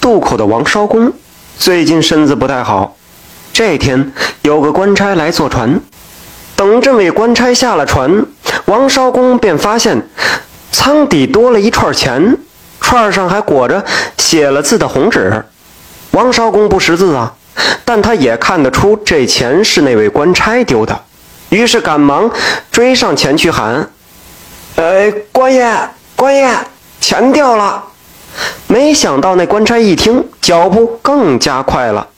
渡口的王绍公最近身子不太好。这天有个官差来坐船，等这位官差下了船，王绍公便发现舱底多了一串钱，串上还裹着写了字的红纸。王绍公不识字啊，但他也看得出这钱是那位官差丢的，于是赶忙追上前去喊：“呃，官爷，官爷，钱掉了！”没想到那官差一听，脚步更加快了。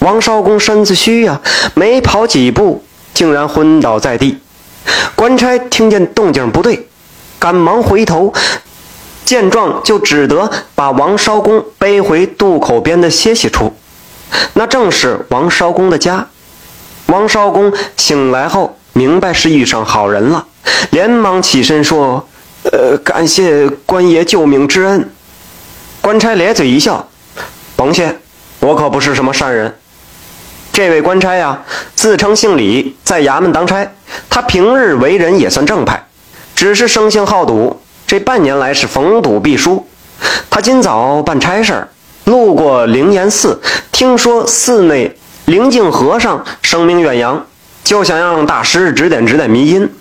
王绍公身子虚呀，没跑几步，竟然昏倒在地。官差听见动静不对，赶忙回头，见状就只得把王绍公背回渡口边的歇息处，那正是王绍公的家。王绍公醒来后，明白是遇上好人了，连忙起身说：“呃，感谢官爷救命之恩。”官差咧嘴一笑：“甭谢，我可不是什么善人。”这位官差呀，自称姓李，在衙门当差。他平日为人也算正派，只是生性好赌。这半年来是逢赌必输。他今早办差事儿，路过灵岩寺，听说寺内灵镜和尚声名远扬，就想让大师指点指点迷津。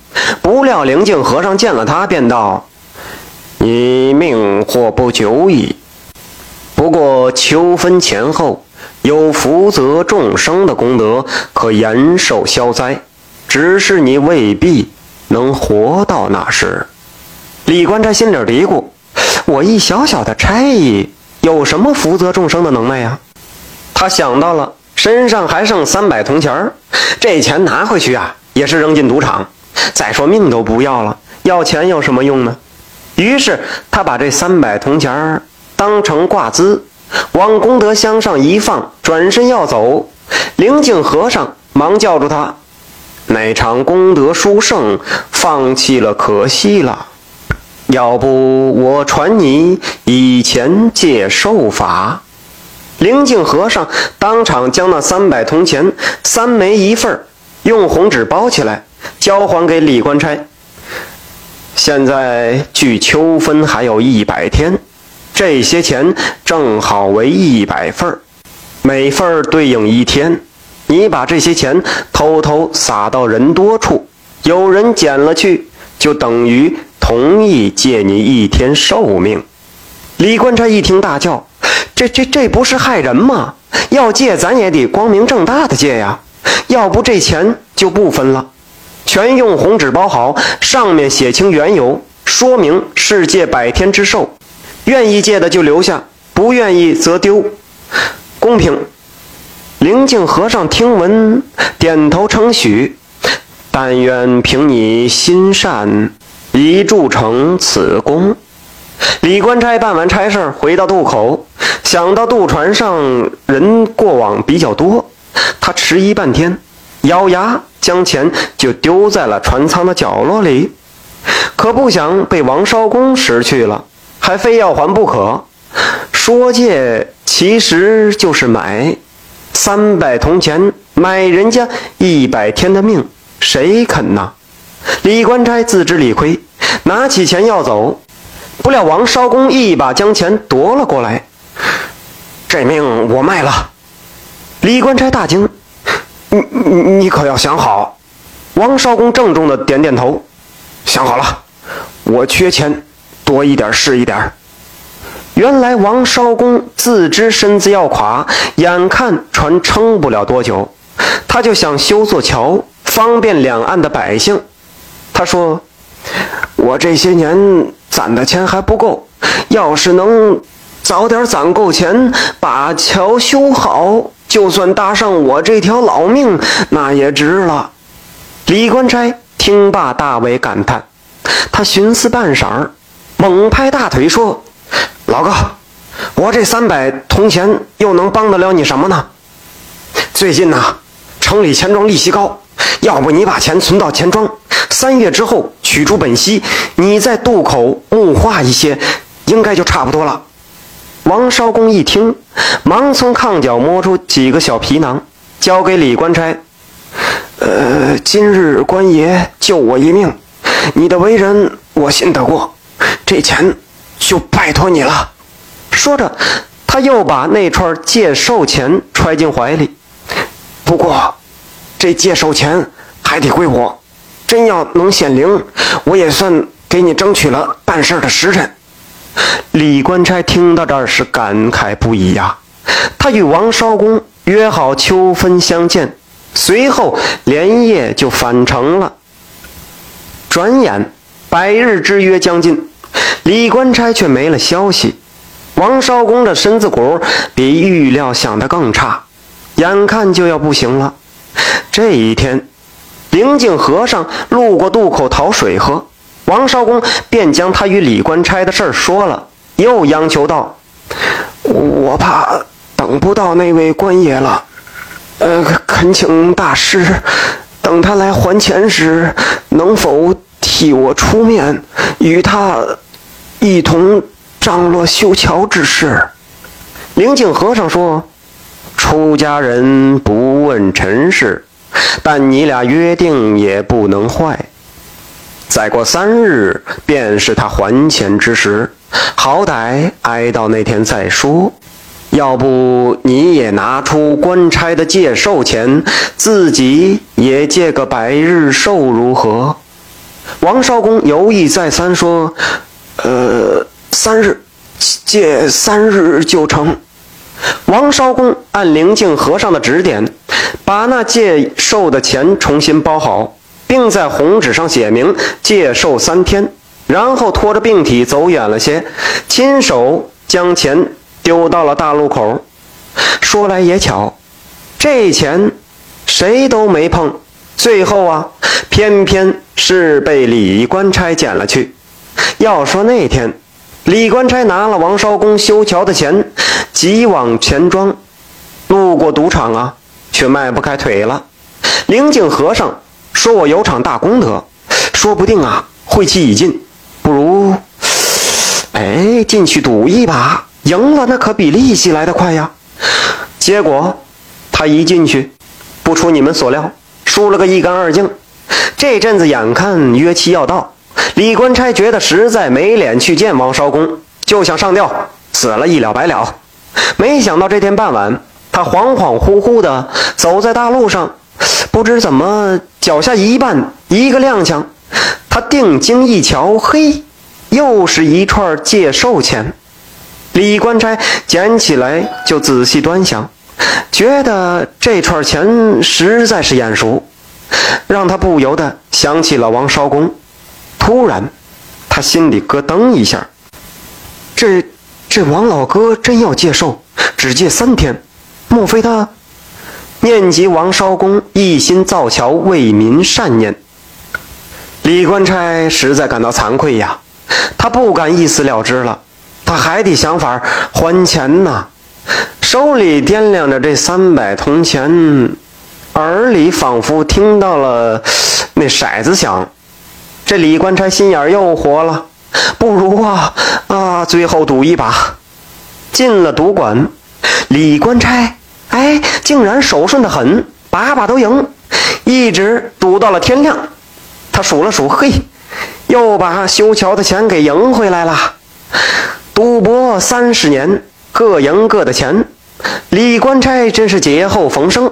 不料灵镜和尚见了他，便道：“你命或不久矣。”不过秋分前后，有福泽众生的功德，可延寿消灾。只是你未必能活到那时。李官差心里嘀咕：我一小小的差役，有什么福泽众生的能耐呀？他想到了，身上还剩三百铜钱儿这钱拿回去啊，也是扔进赌场。再说命都不要了，要钱有什么用呢？于是他把这三百铜钱儿当成挂资，往功德箱上一放，转身要走。灵镜和尚忙叫住他：“那场功德殊胜，放弃了可惜了。要不我传你以前借寿法。”灵镜和尚当场将那三百铜钱三枚一份用红纸包起来，交还给李官差。现在距秋分还有一百天。这些钱正好为一百份儿，每份儿对应一天。你把这些钱偷偷撒到人多处，有人捡了去，就等于同意借你一天寿命。李官差一听大叫：“这、这、这不是害人吗？要借咱也得光明正大的借呀！要不这钱就不分了，全用红纸包好，上面写清缘由，说明是借百天之寿。”愿意借的就留下，不愿意则丢，公平。灵镜和尚听闻，点头称许。但愿凭你心善，一铸成此功。李官差办完差事，回到渡口，想到渡船上人过往比较多，他迟疑半天，咬牙将钱就丢在了船舱的角落里，可不想被王绍公识去了。还非要还不可，说借其实就是买，三百铜钱买人家一百天的命，谁肯呐？李官差自知理亏，拿起钱要走，不料王绍公一把将钱夺了过来，这命我卖了。李官差大惊，你你你可要想好。王绍公郑重的点点头，想好了，我缺钱。多一点是一点。原来王绍公自知身子要垮，眼看船撑不了多久，他就想修座桥，方便两岸的百姓。他说：“我这些年攒的钱还不够，要是能早点攒够钱，把桥修好，就算搭上我这条老命，那也值了。”李官差听罢大为感叹，他寻思半晌。猛拍大腿说：“老哥，我这三百铜钱又能帮得了你什么呢？最近呐，城里钱庄利息高，要不你把钱存到钱庄，三月之后取出本息，你在渡口募化一些，应该就差不多了。”王绍公一听，忙从炕角摸出几个小皮囊，交给李官差：“呃，今日官爷救我一命，你的为人我信得过。”这钱就拜托你了。说着，他又把那串借寿钱揣进怀里。不过，这借寿钱还得归我。真要能显灵，我也算给你争取了办事的时辰。李官差听到这儿是感慨不已呀。他与王绍公约好秋分相见，随后连夜就返程了。转眼百日之约将近，李官差却没了消息。王绍公的身子骨比预料想的更差，眼看就要不行了。这一天，灵镜和尚路过渡口讨水喝，王绍公便将他与李官差的事儿说了，又央求道：“我怕等不到那位官爷了，呃，恳请大师，等他来还钱时，能否替我出面，与他一同。”张罗修桥之事，灵镜和尚说：“出家人不问尘事，但你俩约定也不能坏。再过三日便是他还钱之时，好歹挨到那天再说。要不你也拿出官差的借寿钱，自己也借个百日寿如何？”王少公犹豫再三说：“呃。”三日，借三日就成。王绍公按灵镜和尚的指点，把那借寿的钱重新包好，并在红纸上写明借寿三天，然后拖着病体走远了些，亲手将钱丢到了大路口。说来也巧，这钱谁都没碰，最后啊，偏偏是被李官差捡了去。要说那天。李官差拿了王绍公修桥的钱，急往钱庄，路过赌场啊，却迈不开腿了。灵镜和尚说：“我有场大功德，说不定啊，晦气已尽，不如，哎，进去赌一把，赢了那可比利息来得快呀。”结果他一进去，不出你们所料，输了个一干二净。这阵子眼看约期要到。李官差觉得实在没脸去见王绍公，就想上吊，死了一了百了。没想到这天傍晚，他恍恍惚惚的走在大路上，不知怎么脚下一绊，一个踉跄，他定睛一瞧，嘿，又是一串借寿钱。李官差捡起来就仔细端详，觉得这串钱实在是眼熟，让他不由得想起了王绍公。突然，他心里咯噔一下。这这王老哥真要借寿，只借三天，莫非他念及王绍公一心造桥为民善念？李官差实在感到惭愧呀，他不敢一死了之了，他还得想法还钱呐。手里掂量着这三百铜钱，耳里仿佛听到了那骰子响。这李官差心眼又活了，不如啊啊，最后赌一把。进了赌馆，李官差哎，竟然手顺的很，把把都赢，一直赌到了天亮。他数了数，嘿，又把修桥的钱给赢回来了。赌博三十年，各赢各的钱，李官差真是劫后逢生。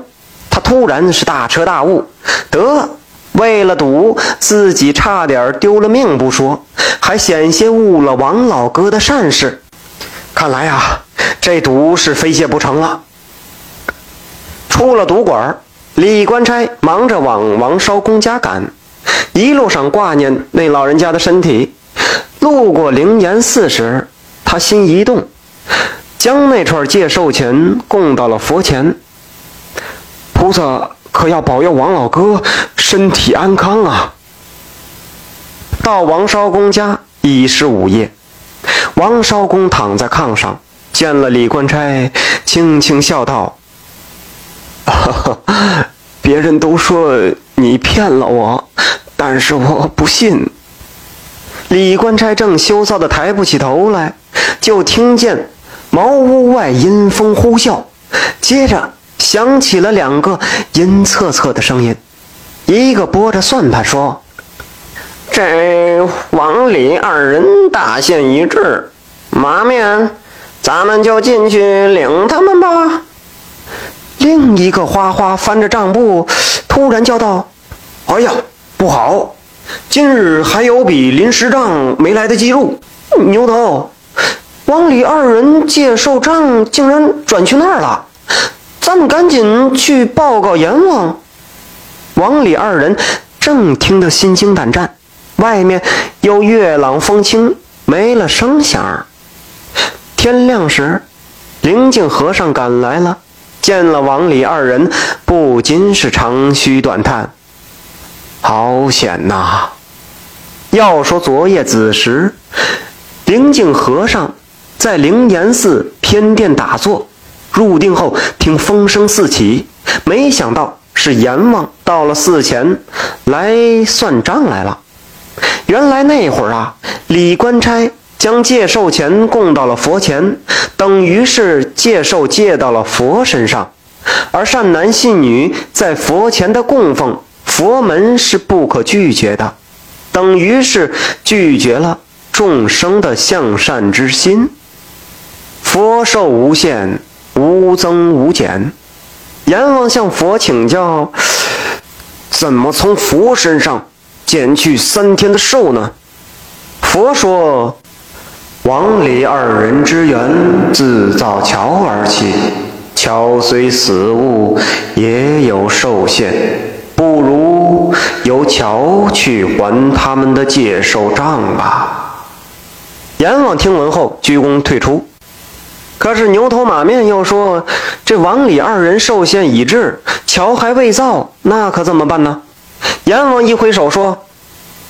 他突然是大彻大悟，得。为了赌，自己差点丢了命不说，还险些误了王老哥的善事。看来啊，这赌是非借不成了。出了赌馆，李官差忙着往王绍公家赶，一路上挂念那老人家的身体。路过灵岩寺时，他心一动，将那串借寿钱供到了佛前。菩萨。可要保佑王老哥身体安康啊！到王绍公家已是午夜，王绍公躺在炕上，见了李官差，轻轻笑道：“ 别人都说你骗了我，但是我不信。”李官差正羞臊的抬不起头来，就听见茅屋外阴风呼啸，接着。响起了两个阴恻恻的声音，一个拨着算盘说：“这王李二人大限已至，马面咱们就进去领他们吧。另一个花花翻着账簿，突然叫道：“哎呀，不好！今日还有笔临时账没来得及入。牛头，王李二人借寿账竟然转去那儿了，咱们赶紧去报告阎王。”王李二人正听得心惊胆战，外面又月朗风清，没了声响。天亮时，灵镜和尚赶来了。见了王李二人，不禁是长吁短叹：“好险呐！”要说昨夜子时，灵镜和尚在灵岩寺偏殿打坐，入定后听风声四起，没想到是阎王到了寺前来算账来了。原来那会儿啊，李官差。将借寿钱供到了佛前，等于是借寿借到了佛身上，而善男信女在佛前的供奉，佛门是不可拒绝的，等于是拒绝了众生的向善之心。佛寿无限，无增无减。阎王向佛请教：怎么从佛身上减去三天的寿呢？佛说。王李二人之缘，自造桥而起，桥虽死物，也有寿限，不如由桥去还他们的借寿账吧。阎王听闻后，鞠躬退出。可是牛头马面又说：“这王李二人寿限已至，桥还未造，那可怎么办呢？”阎王一挥手说：“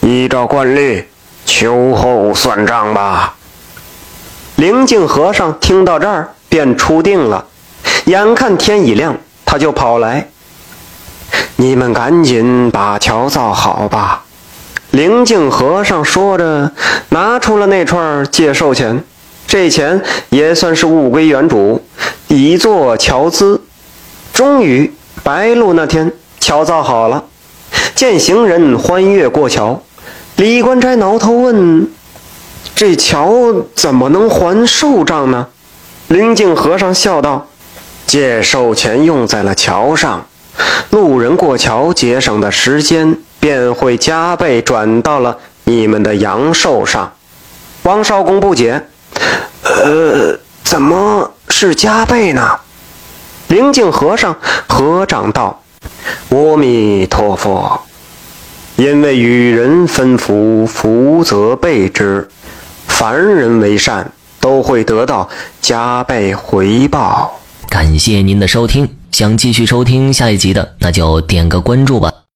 依照惯例，秋后算账吧。”灵镜和尚听到这儿，便出定了。眼看天已亮，他就跑来：“你们赶紧把桥造好吧。”灵镜和尚说着，拿出了那串借寿钱。这钱也算是物归原主，以作桥资。终于，白露那天，桥造好了。见行人欢跃过桥，李官差挠头问。这桥怎么能还寿账呢？灵镜和尚笑道：“借寿钱用在了桥上，路人过桥节省的时间便会加倍转到了你们的阳寿上。”王少公不解：“呃，怎么是加倍呢？”灵镜和尚合掌道：“阿弥陀佛，因为与人分福，福则倍之。”凡人为善，都会得到加倍回报。感谢您的收听，想继续收听下一集的，那就点个关注吧。